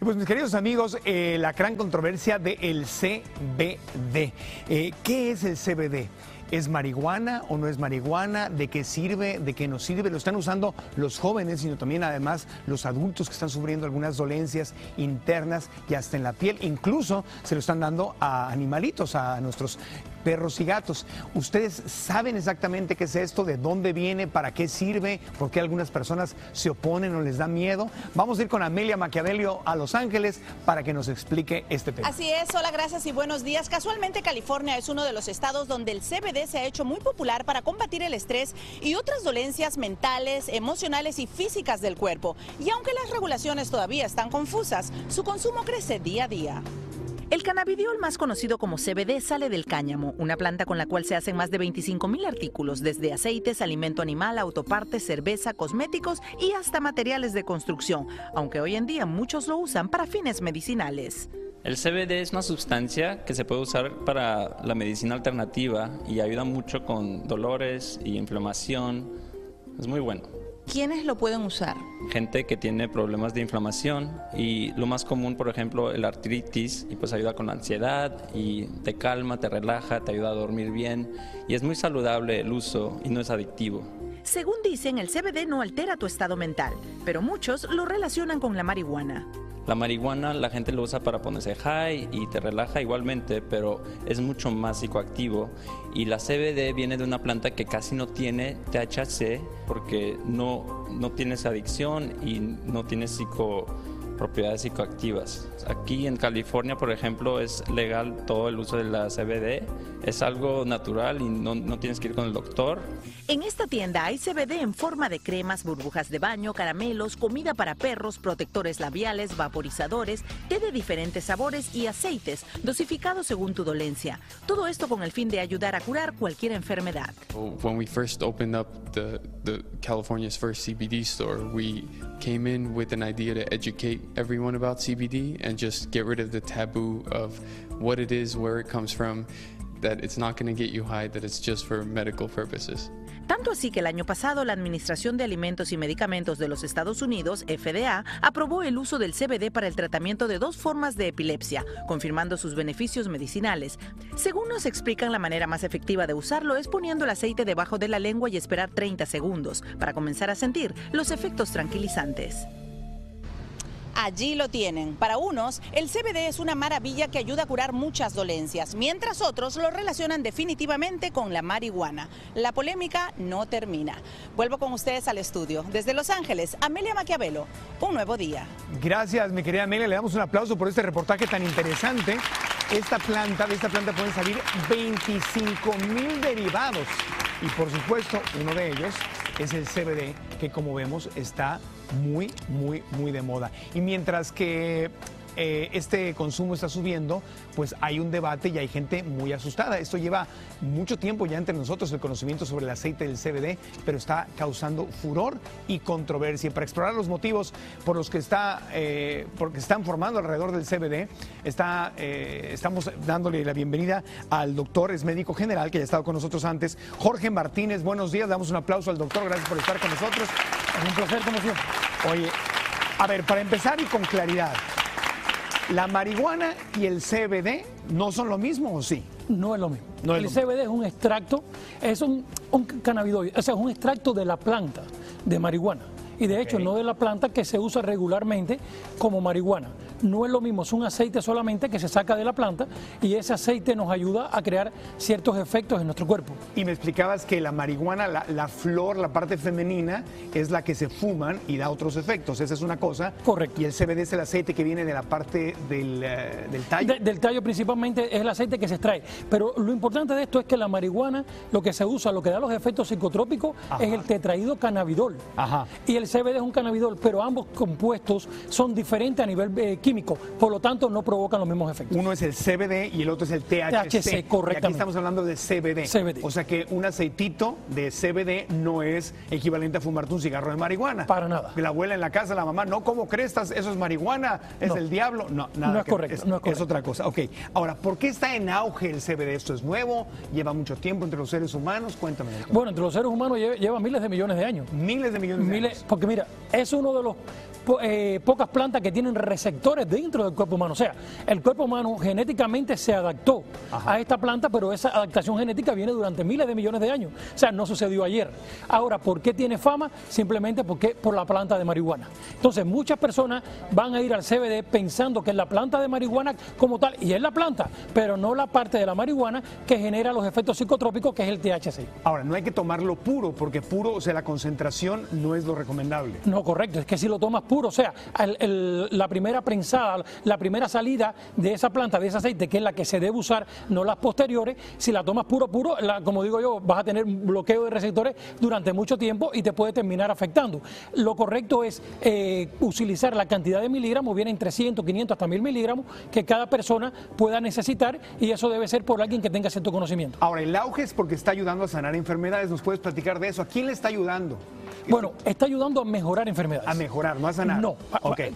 Pues mis queridos amigos, eh, la gran controversia del CBD. Eh, ¿Qué es el CBD? ¿Es marihuana o no es marihuana? ¿De qué sirve? ¿De qué no sirve? Lo están usando los jóvenes, sino también además los adultos que están sufriendo algunas dolencias internas y hasta en la piel. Incluso se lo están dando a animalitos, a nuestros perros y gatos. ¿Ustedes saben exactamente qué es esto? ¿De dónde viene? ¿Para qué sirve? ¿Por qué algunas personas se oponen o les da miedo? Vamos a ir con Amelia Maquiavelio a Los Ángeles para que nos explique este tema. Así es, hola, gracias y buenos días. Casualmente California es uno de los estados donde el CBD se ha hecho muy popular para combatir el estrés y otras dolencias mentales, emocionales y físicas del cuerpo. Y aunque las regulaciones todavía están confusas, su consumo crece día a día. El cannabidiol, más conocido como CBD, sale del cáñamo, una planta con la cual se hacen más de 25 mil artículos, desde aceites, alimento animal, autopartes, cerveza, cosméticos y hasta materiales de construcción, aunque hoy en día muchos lo usan para fines medicinales. El CBD es una sustancia que se puede usar para la medicina alternativa y ayuda mucho con dolores y inflamación. Es muy bueno. ¿Quiénes lo pueden usar? Gente que tiene problemas de inflamación y lo más común, por ejemplo, el artritis, y pues ayuda con la ansiedad y te calma, te relaja, te ayuda a dormir bien y es muy saludable el uso y no es adictivo. Según dicen, el CBD no altera tu estado mental, pero muchos lo relacionan con la marihuana. La marihuana la gente lo usa para ponerse high y te relaja igualmente, pero es mucho más psicoactivo. Y la CBD viene de una planta que casi no tiene THC porque no, no tiene esa adicción y no tiene psico propiedades psicoactivas. Aquí en California, por ejemplo, es legal todo el uso de la CBD. Es algo natural y no, no, tienes que ir con el doctor. En esta tienda hay CBD en forma de cremas, burbujas de baño, caramelos, comida para perros, protectores labiales, vaporizadores, té de diferentes sabores y aceites, dosificados según tu dolencia. Todo esto con el fin de ayudar a curar cualquier enfermedad. When we first opened up the, the California's first CBD store, we came in with an idea to educate everyone about CBD and just get rid of the taboo of what it is, where it comes from, that it's not going to get you high, that it's just for medical purposes. Tanto así que el año pasado la Administración de Alimentos y Medicamentos de los Estados Unidos, FDA, aprobó el uso del CBD para el tratamiento de dos formas de epilepsia, confirmando sus beneficios medicinales. Según nos explican, la manera más efectiva de usarlo es poniendo el aceite debajo de la lengua y esperar 30 segundos para comenzar a sentir los efectos tranquilizantes. Allí lo tienen. Para unos, el CBD es una maravilla que ayuda a curar muchas dolencias, mientras otros lo relacionan definitivamente con la marihuana. La polémica no termina. Vuelvo con ustedes al estudio. Desde Los Ángeles, Amelia Maquiavelo, un nuevo día. Gracias, mi querida Amelia. Le damos un aplauso por este reportaje tan interesante. Esta planta, de esta planta pueden salir 25 mil derivados. Y por supuesto, uno de ellos es el CBD, que como vemos está muy, muy, muy de moda. Y mientras que eh, este consumo está subiendo, pues hay un debate y hay gente muy asustada. Esto lleva mucho tiempo ya entre nosotros el conocimiento sobre el aceite del CBD, pero está causando furor y controversia. Para explorar los motivos por los que está, eh, porque están formando alrededor del CBD, está, eh, estamos dándole la bienvenida al doctor, es médico general, que ya ha estado con nosotros antes, Jorge Martínez. Buenos días, damos un aplauso al doctor, gracias por estar con nosotros. Es un placer, como siempre. Oye, a ver, para empezar y con claridad. ¿La marihuana y el CBD no son lo mismo o sí? No es lo mismo. No es el lo mismo. CBD es un extracto, es un, un cannabinoide, o sea, es un extracto de la planta de marihuana. Y de hecho, no de la planta que se usa regularmente como marihuana. No es lo mismo, es un aceite solamente que se saca de la planta y ese aceite nos ayuda a crear ciertos efectos en nuestro cuerpo. Y me explicabas que la marihuana, la, la flor, la parte femenina, es la que se fuman y da otros efectos. Esa es una cosa. Correcto. Y el CBD es el aceite que viene de la parte del, eh, del tallo. De- del tallo principalmente es el aceite que se extrae. Pero lo importante de esto es que la marihuana, lo que se usa, lo que da los efectos psicotrópicos, Ajá. es el tetraído cannabidol. Ajá. Y el CBD es un cannabidol, pero ambos compuestos son diferentes a nivel eh, químico. Por lo tanto, no provocan los mismos efectos. Uno es el CBD y el otro es el THC. THC, Y aquí correctamente. estamos hablando de CBD. CBD. O sea que un aceitito de CBD no es equivalente a fumarte un cigarro de marihuana. Para nada. La abuela en la casa, la mamá, no, ¿cómo crees? Estás- Eso es marihuana, es No. el diablo. No, nada. No es que- correcto, no es correcto. otra cosa. Ok. Ahora, ¿por qué está en auge el CBD? ¿Esto es nuevo? ¿Lleva mucho tiempo entre los seres humanos? Cuéntame. doctor. Bueno, entre los seres humanos lleva, lleva miles de millones de años. Miles de millones de Miles, años. porque mira, es uno de los eh, pocas plantas que tienen receptores dentro del cuerpo humano. O sea, el cuerpo humano genéticamente se adaptó a esta planta, pero esa adaptación genética viene durante miles de millones de años. O sea, no sucedió ayer. Ahora, ¿por qué tiene fama? Simplemente porque por la planta de marihuana. Entonces, muchas personas van a ir al CBD pensando que es la planta de marihuana como tal, y es la planta, pero no la parte de la marihuana que genera los efectos psicotrópicos, que es el THC. Ahora, no hay que tomarlo puro, porque puro, o sea, la concentración no es lo recomendable. No, correcto, es que si lo tomas puro, o sea, la primera prensada, la primera salida de esa planta, de ese aceite, que es la que se debe usar, no las posteriores, si la tomas puro, puro, como digo yo, vas a tener un bloqueo de receptores durante mucho tiempo y te puede terminar afectando. Lo correcto es eh, utilizar la cantidad de miligramos, vienen 300, 500 hasta 1000 miligramos, que cada persona pueda necesitar y eso debe ser por alguien que tenga cierto conocimiento. Ahora, el auge es porque está ayudando a sanar enfermedades, ¿nos puedes platicar de eso? ¿A quién le está ayudando? Bueno, está ayudando a mejorar enfermedades. A mejorar, no a sanar. No. Okay.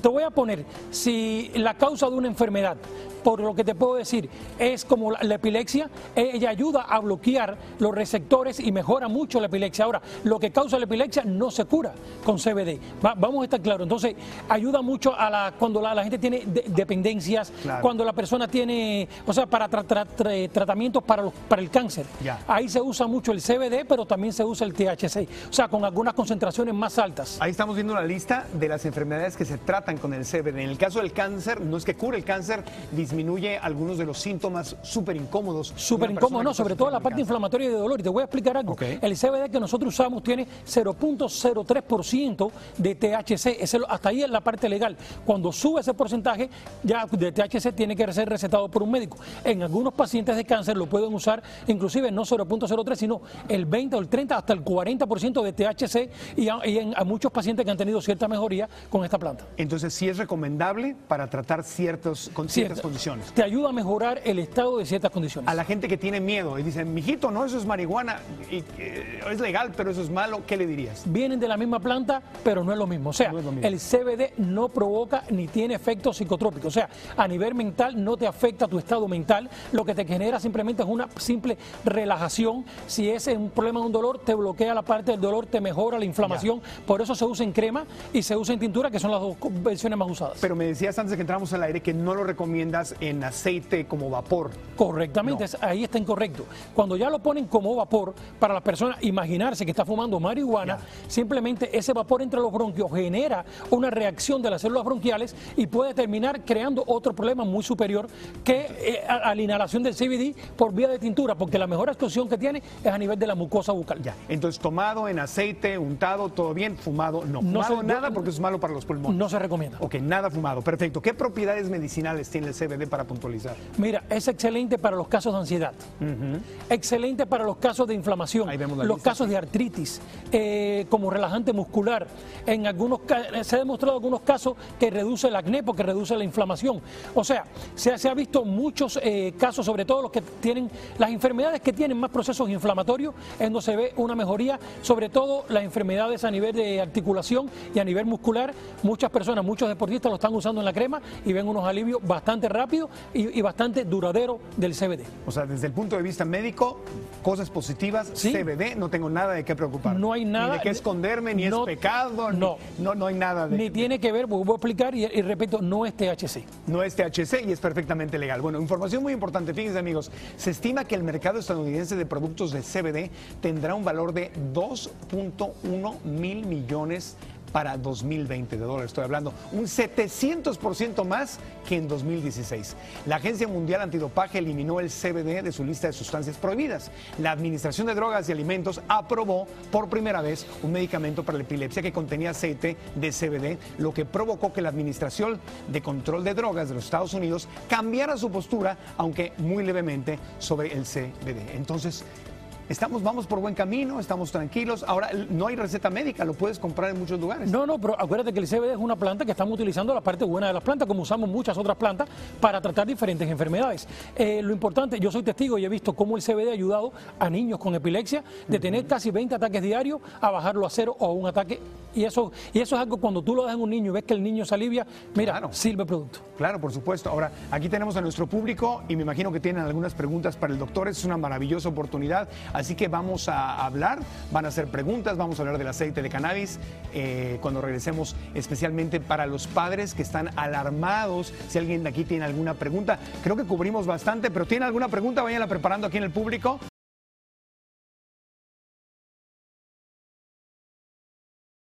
Te voy a poner, si la causa de una enfermedad, por lo que te puedo decir, es como la, epilepsia, ella ayuda a bloquear los receptores y mejora mucho la epilepsia. Ahora, lo que causa la epilepsia no se cura con CBD. vamos a estar claros. Entonces, ayuda mucho a la, cuando la, gente tiene dependencias, cuando la persona tiene, o sea, para tratamientos para, para el cáncer. Ahí se usa mucho el CBD, pero también se usa el THC o sea, con algunas concentraciones más altas. Ahí estamos viendo la lista de las enfermedades que se tratan con el CBD. En el caso del cáncer, no es que cure el cáncer, disminuye algunos de los síntomas súper incómodos. Súper incómodos, no, sobre todo la parte inflamatoria y de dolor. Y te voy a explicar algo. El CBD que nosotros usamos tiene 0.03% de THC, hasta ahí es la parte legal. Cuando sube ese porcentaje, ya de THC tiene que ser recetado por un médico. En algunos pacientes de cáncer lo pueden usar, inclusive no 0.03, sino el 20 o el 30 hasta el 40% de THC y, a, en, muchos pacientes que han tenido cierta mejoría con esta planta. Entonces, sí es recomendable para tratar ciertos, con ciertas condiciones. Te ayuda a mejorar el estado de ciertas condiciones. A la gente que tiene miedo y dice, mijito, no, eso es marihuana, y, eh, es legal, pero eso es malo, ¿qué le dirías? Vienen de la misma planta, pero no es lo mismo. O sea, el CBD no provoca ni tiene efectos psicotrópicos. O sea, a nivel mental no te afecta tu estado mental. Lo que te genera simplemente es una simple relajación. Si es un problema de un dolor, te bloquea la parte del dolor, te mejora la inflamación. Por eso se usa en crema y se usa en tintura, que son las dos versiones más usadas. Pero me decías antes de que entramos al aire que no lo recomiendas en aceite como vapor. Correctamente, ahí está incorrecto. Cuando ya lo ponen como vapor, para las personas imaginarse que está fumando marihuana, simplemente ese vapor entre los bronquios genera una reacción de las células bronquiales y puede terminar creando otro problema muy superior que eh, a, la inhalación del CBD por vía de tintura, porque la mejor actuación que tiene es a nivel de la mucosa bucal. Ya, entonces tomado en aceite, untado, todo bien, fumado no. No fumado nada porque es malo para los pulmones. No se recomienda. Ok, nada fumado, perfecto. ¿Qué propiedades medicinales tiene el CBD para puntualizar? Mira, es excelente para los casos de ansiedad, excelente para los casos de inflamación, los casos de artritis, eh, como relajante muscular. En algunos se ha demostrado algunos casos que reduce el acné porque reduce la inflamación. O sea, se, se ha visto muchos eh, casos, sobre todo los que tienen las enfermedades que tienen más procesos inflamatorios, en donde se ve una mejoría sobre todo las enfermedades a nivel de articulación y a nivel muscular. Muchas personas, muchos deportistas lo están usando en la crema y ven unos alivios bastante rápidos y, bastante duraderos del CBD. O sea, desde el punto de vista médico, cosas positivas, CBD, no tengo nada de qué preocupar. No hay nada. Ni de qué esconderme, ni es pecado, no, no, no hay nada de Ni tiene que ver, voy a explicar y, y repito, no es THC. No es THC y es perfectamente legal. Bueno, información muy importante, fíjense amigos, se estima que el mercado estadounidense de productos de CBD tendrá un valor de 2 2.1 mil millones para 2020 de dólares, estoy hablando, un 700% más que en 2016. La Agencia Mundial Antidopaje eliminó el CBD de su lista de sustancias prohibidas. La Administración de Drogas y Alimentos aprobó por primera vez un medicamento para la epilepsia que contenía aceite de CBD, lo que provocó que la Administración de Control de Drogas de los Estados Unidos cambiara su postura, aunque muy levemente, sobre el CBD. Entonces, Estamos, vamos por buen camino, estamos tranquilos. Ahora, no hay receta médica, lo puedes comprar en muchos lugares. No, no, pero acuérdate que el CBD es una planta que estamos utilizando la parte buena de las plantas, como usamos muchas otras plantas para tratar diferentes enfermedades. Eh, lo importante, yo soy testigo y he visto cómo el CBD ha ayudado a niños con epilepsia de tener casi 20 ataques diarios a bajarlo a cero o a un ataque Y eso, y eso es algo cuando tú lo das en un niño y ves que el niño se alivia, mira, sirve producto. Claro, por supuesto. Ahora, aquí tenemos a nuestro público y me imagino que tienen algunas preguntas para el doctor. Es una maravillosa oportunidad, así que vamos a hablar, van a hacer preguntas, vamos a hablar del aceite de cannabis eh, cuando regresemos, especialmente para los padres que están alarmados. Si alguien de aquí tiene alguna pregunta, creo que cubrimos bastante, pero tiene alguna pregunta, váyanla preparando aquí en el público.